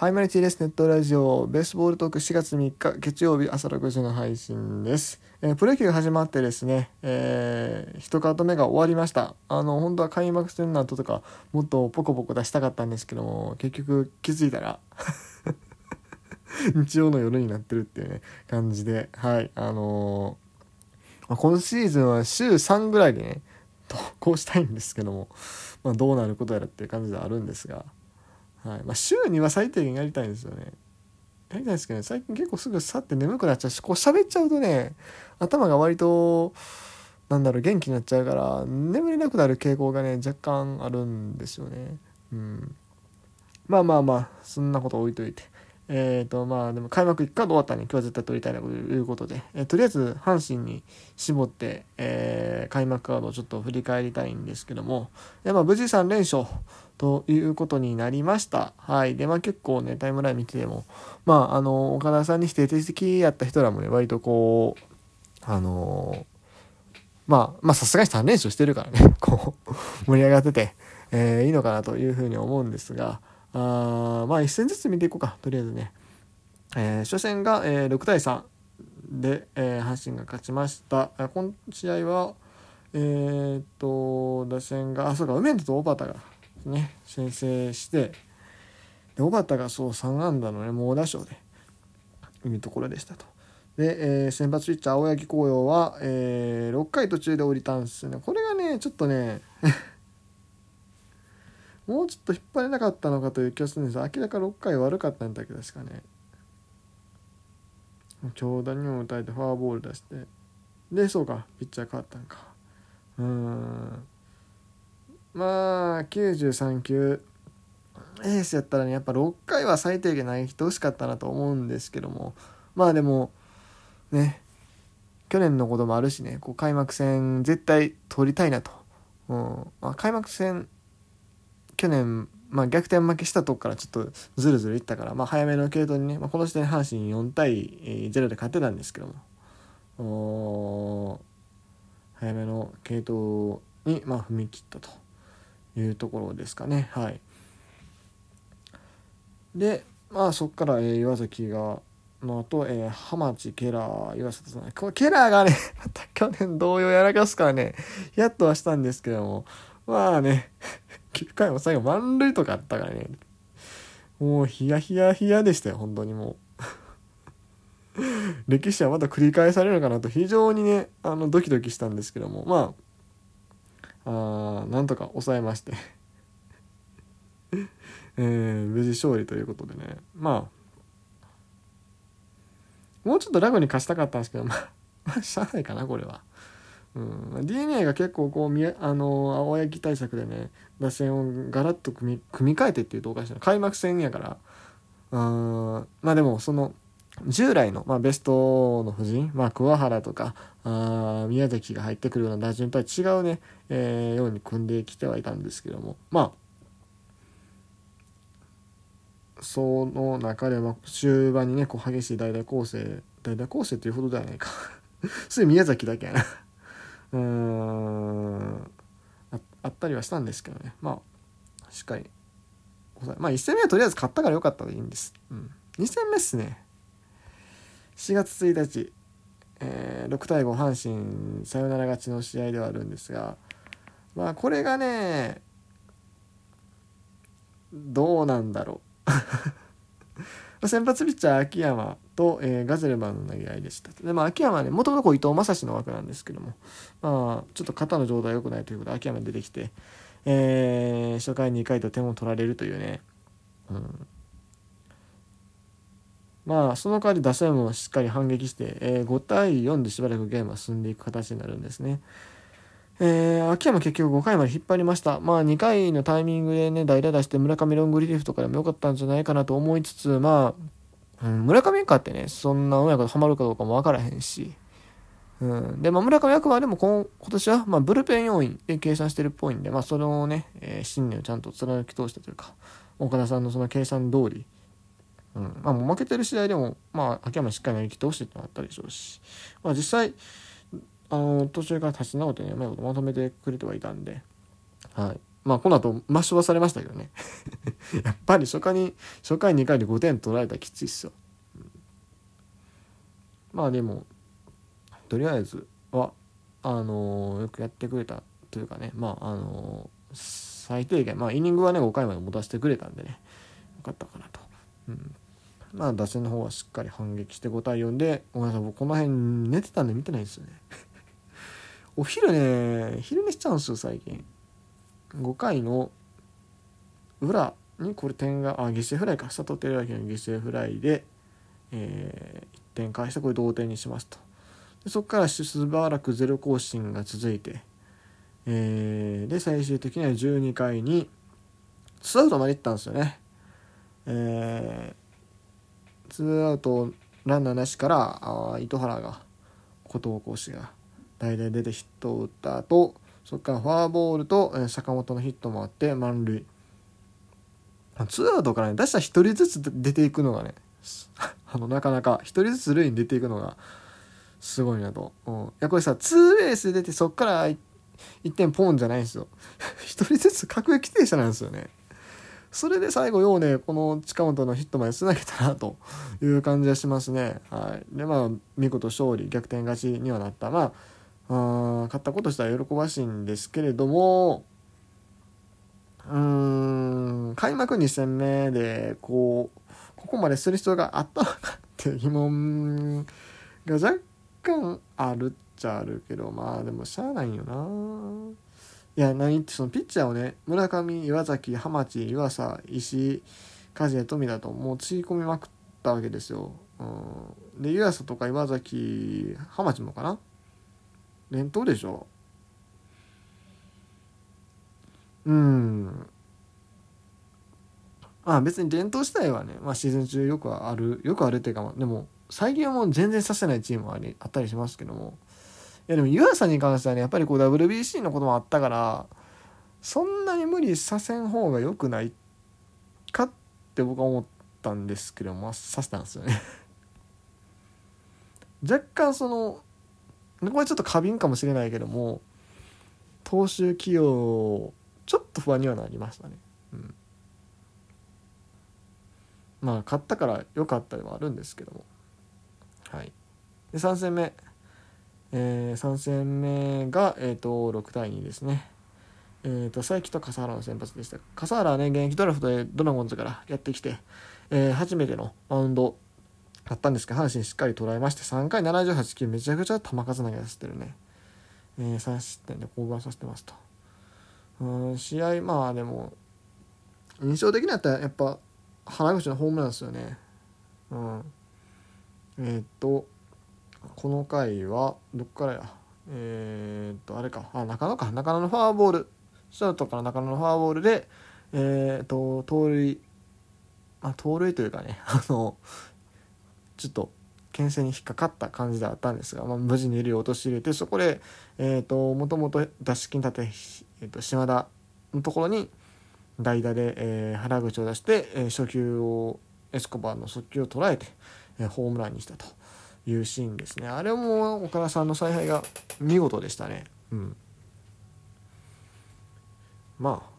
ハイマリティレスネットラジオベースボールトーク4月3日月曜日朝6時の配信です。えープロ野球が始まってですね、えー、一カート目が終わりました。あの、本当は開幕戦の後とかもっとポコポコ出したかったんですけども、結局気づいたら 日曜の夜になってるっていうね、感じで、はい、あのーまあ今シーズンは週3ぐらいでね、投稿したいんですけども、まあ、どうなることやらっていう感じではあるんですが、はいまあ、週には最低限やりたいんですよね。やりたいんですけどね、最近結構すぐ去って眠くなっちゃうし、こう喋っちゃうとね、頭が割と、なんだろう、元気になっちゃうから、眠れなくなる傾向がね、若干あるんですよね。うん。まあまあまあ、そんなこと置いといて。えーとまあでも開幕1回終わったんで今日は絶対取りたいなということで、えーとりあえず阪神に絞って、えー開幕カードをちょっと振り返りたいんですけども、でまあ、無事3連勝ということになりました。はい。で、まあ結構ね、タイムライン見てても、まあ、あの、岡田さんに否定的やった人らもね、割とこう、あのまあ、まあさすがに3連勝してるからね、こう、盛り上がってて、えーいいのかなというふうに思うんですが、あまあ一戦ずつ見ていこうか、とりあえずね。えー初戦が、えー6対3で、えー阪神が勝ちました。今試合は、えーっと、打線が、あ、そうか、梅野と小畑がね、先制して、で小畑がそう3安打のね、猛打賞で、いうところでしたと。で、えー先発ピッチャー青柳紅葉は、えー6回途中で降りたんですよね。これがね、ちょっとね、もうちょっと引っ張れなかったのかという気がするんです明らか6回悪かったんだけど確かね。強打にも打たれてフォアボール出して。で、そうか、ピッチャー変わったんか。うーん。まあ、93球。エースやったらね、やっぱ6回は最低限投げてほしかったなと思うんですけども。まあでも、ね、去年のこともあるしね、こう開幕戦絶対取りたいなと。うんまあ、開幕戦、去年、まあ、逆転負けしたとこからちょっとずるずるいったから、まあ、早めの系統にね、まあ、この時点で阪神4対0で勝ってたんですけども、早めの系統に、まあ、踏み切ったというところですかね。はい。で、まあ、そこから、えー岩崎が、の後、えー、浜地、ケラー、岩里さん。こケラーがね、去年同様やらかすからね、やっとはしたんですけども、まあね、9回も最後満塁とかあったからね、もうヒヤヒヤヒヤでしたよ、本当にもう。歴史はまた繰り返されるのかなと。非常にね、あの、ドキドキしたんですけども、まあ、あなんとか抑えまして、えー無事勝利ということでね、まあ、もうちょっとラグに貸したかったんですけど、まあ、まあ、しゃあないかな、これは。うん、DNA が結構こうみあの青柳対策でね打線をガラッと組み組み替えてっていうとおかしいな。開幕戦やから。うんまあでもその従来の、まあ、ベストの布陣、まあ、桑原とかあ宮崎が入ってくるような打順とは違うね、えーように組んできてはいたんですけども。まあその中でまあ終盤にねこう激しい代打構成代打構成というほどではないか。それ宮崎だけやな。うーん。あったりはしたんですけどね。まあしっかり。まあ1戦目はとりあえず勝ったからよかったでいいんです、うん、2戦目っすね。4月1日、えー6対5阪神サヨナラ勝ちの試合ではあるんですが。まあこれがねどうなんだろう。先発ピッチャー秋山と、えーガゼルマンの投げ合いでした。でまあ秋山はねもともと伊藤将司の枠なんですけどもまあちょっと肩の状態良くないということで秋山出てきて、えー初回2回と点を取られるというね、うん、まあその代わり打線もしっかり反撃して、えー5対4でしばらくゲームは進んでいく形になるんですね。えー秋山結局5回まで引っ張りました。まあ2回のタイミングでね、代打出して村上ロングリリーフとかでもよかったんじゃないかなと思いつつ、まあ、うん、村上かってね、そんなうまいことハマるかどうかもわからへんし、うん、で、まあ村上あくまでも今今年は、まあブルペン要員で計算してるっぽいんで、まあそのね、えー信念をちゃんと貫き通したというか、岡田さんのその計算通り、うん、まあもう負けてる試合でも、まあ秋山しっかり投げ切ってほしいってのがあったでしょうし、まあ実際、あの途中から立ち直ってねうまいことまとめてくれてはいたんで、はい、まあこの後抹消はされましたけどね。やっぱり初回に初回2回で5点取られたらきついっすよ、うん、まあでもとりあえずはあのー、よくやってくれたというかね。まああのー、最低限まあイニングはね5回まで持たせてくれたんでね。よかったかなと、うん、まあ打線の方はしっかり反撃して5対4でごめんなさい僕この辺寝てたんで見てないですよね。お昼ね昼寝しちゃうんですよ最近。5回の裏にこれ点があ犠牲フライか。佐藤輝明の犠牲フライで、えー、1点返してこれ同点にしますと。でそこからしばらくゼロ更新が続いて、えー、で最終的には12回にツーアウトまでいったんですよね、えー、ツーアウトランナーなしからあ糸原が後藤講師が代打出てヒットを打った後そこからフォアボールと、坂本のヒットもあって満塁。ツーアウトからね出したら1人ずつ出ていくのがね あのなかなか1人ずつ塁に出ていくのがすごいなと、うん、いやこれさツーベース出てそっから1点ポンじゃないんですよ。1人ずつ各駅停車なんですよね。それで最後ようねこの近本のヒットまでつなげたなという感じがしますね。はい。でまあ見事勝利逆転勝ちにはなった。まああ買ったことしたら喜ばしいんですけれどもうーん開幕2戦目でこうここまでする必要があったのかって疑問が若干あるっちゃあるけどまあでもしゃあないよな。いや何ってそのピッチャーをね村上岩崎浜地湯浅石梶谷富田ともうつぎ込みまくったわけですよ、うん、で湯浅とか岩崎浜地もかな。連投でしょ？うん。まあ別に伝統自体はね、まあ、シーズン中よくあるよくあるっていうか、まあ、でも最近はもう全然させないチームはありあったりしますけども。いやでも湯浅に関してはねやっぱりこう WBC のこともあったからそんなに無理させん方が良くないかって僕は思ったんですけどまあさせたんですよね。若干そのこれちょっと過敏かもしれないけども投手起用ちょっと不安にはなりましたね。うん、まあ勝ったから良かったではあるんですけども。はい、で3戦目、えー、3戦目が、えーと、6対2ですね。えーと、佐伯と笠原の先発でした笠原はね現役ドラフトでドラゴンズからやってきて、えー、初めてのマウンドだったんですけど阪神しっかり捉えまして3回78球めちゃくちゃ球数投げさせてるね、えー、3失点で降板させてますと。うん試合まあでも印象的になったらやっぱ原口のホームランですよね。うん。えー、っとこの回はどっからや？えー、っとあれか。あ中野か。中野のフォアボール。ショートから中野のフォアボールでえー、っと盗塁。まあ盗塁というかねあのちょっと牽制に引っかかった感じであったんですが、まあ、無事に襟を陥れてそこで、えーと、もともと出し金立て、えーと、島田のところに代打で、えー、原口を出して、えー、初球をエスコバーの速球を捉えて、えー、ホームランにしたというシーンですね。あれも岡田さんの采配が見事でしたね。うん。まあ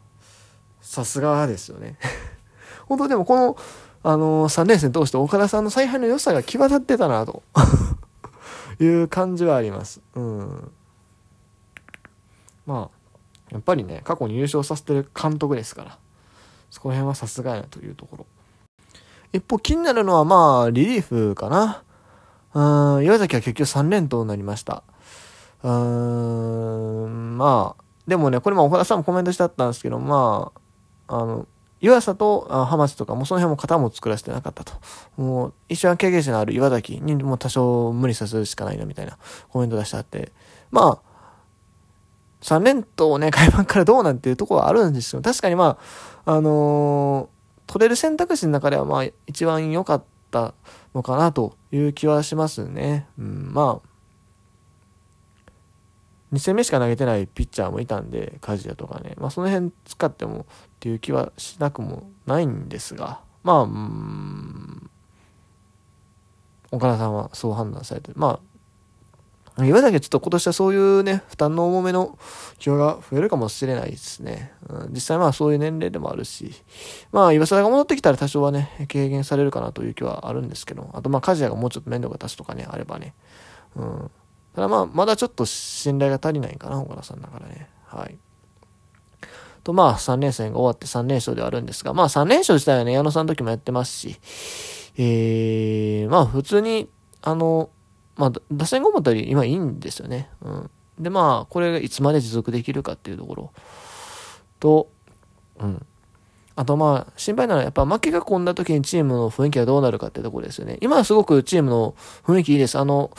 さすがですよね。本当でもこのあのー、3連戦通して岡田さんの采配の良さが際立ってたなと いう感じはあります。うん。まあ、やっぱりね、過去に優勝させてる監督ですから、そこら辺はさすがやなというところ。一方、気になるのはまあ、リリーフかな。うん、岩崎は結局3連投になりました。うーん、まあ、でもね、これも岡田さんもコメントしてあったんですけど、まあ、あの、湯浅とハマスとかもその辺も型も作らせてなかったと。もう一番経験者のある岩崎にも多少無理させるしかないなみたいなコメント出してあって。まあ、3連投ね、開幕からどうなんていうところはあるんですよ。確かにまあ、あのー、取れる選択肢の中ではまあ一番良かったのかなという気はしますね。うん、まあ、2戦目しか投げてないピッチャーもいたんで、梶谷とかね、まあ、その辺使ってもっていう気はしなくもないんですが、まあ、うん、岡田さんはそう判断されて、まあ、岩崎はちょっと今年はそういうね、負担の重めの気が増えるかもしれないですね。うん、実際まあそういう年齢でもあるし、まあ岩貞が戻ってきたら多少はね、軽減されるかなという気はあるんですけど、あとまあ梶谷がもうちょっと面倒が立つとかね、あればね。うん。ただまあ、まだちょっと信頼が足りないかな、岡田さんだからね。はい。とまあ3連戦が終わって3連勝ではあるんですが、まあ3連勝自体はね、矢野さんの時もやってますし、えー、まあ普通に、あの、まあ、打線が思ったより今いいんですよね。うん。で、まあ、これがいつまで持続できるかっていうところと、うん。あとまあ、心配なのはやっぱ負けが込んだ時にチームの雰囲気がどうなるかっていうところですよね。今はすごくチームの雰囲気いいです。あの、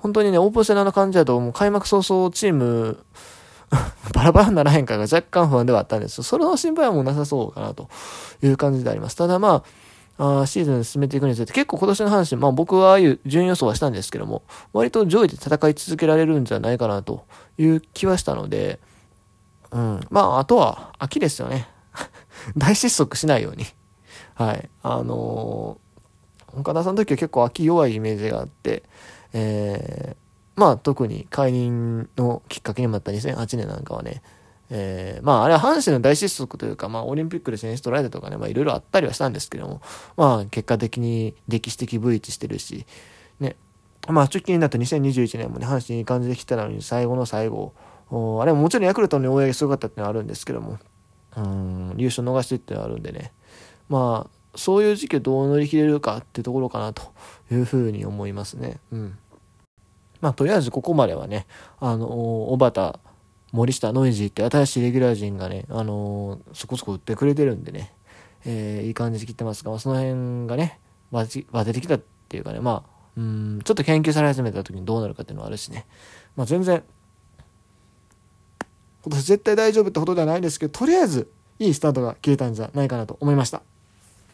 本当にね、オープン戦の感じだと、もう開幕早々チーム バラバラにならへんかが若干不安ではあったんですそれの心配はもうなさそうかなという感じであります。ただまあ、あシーズン進めていくにつれて、結構今年の話、まあ僕はああいう順予想はしたんですけども、割と上位で戦い続けられるんじゃないかなという気はしたので、うん。まあ、あとは、秋ですよね。大失速しないように。はい。あのー、岡田さんの時は結構秋弱いイメージがあって、えー、まあ特に解任のきっかけにもなった2008年なんかはね、えー、まああれは阪神の大失速というか、まあオリンピックで選手取られたとかね、まあいろいろあったりはしたんですけども、まあ結果的に歴史的 V 値してるし、ね、まあ直近になった2021年もね、阪神いい感じで来たのに最後の最後、あれももちろんヤクルトの応援すごかったっていうのはあるんですけども、うん、優勝逃してってのはあるんでね、まあそういう時期をどう乗り切れるかってところかなというふうに思いますね。うん。まあとりあえずここまではね、あの、小畑、森下ノイジーって新しいレギュラー陣がね、あのー、そこそこ打ってくれてるんでね、えー、いい感じで切ってますが、ま、その辺がね、バチ、バテてきたっていうかね、まあ、うん、ちょっと研究され始めた時にどうなるかっていうのはあるしね、まあ全然、今年絶対大丈夫ってことではないんですけど、とりあえずいいスタートが切れたんじゃないかなと思いました。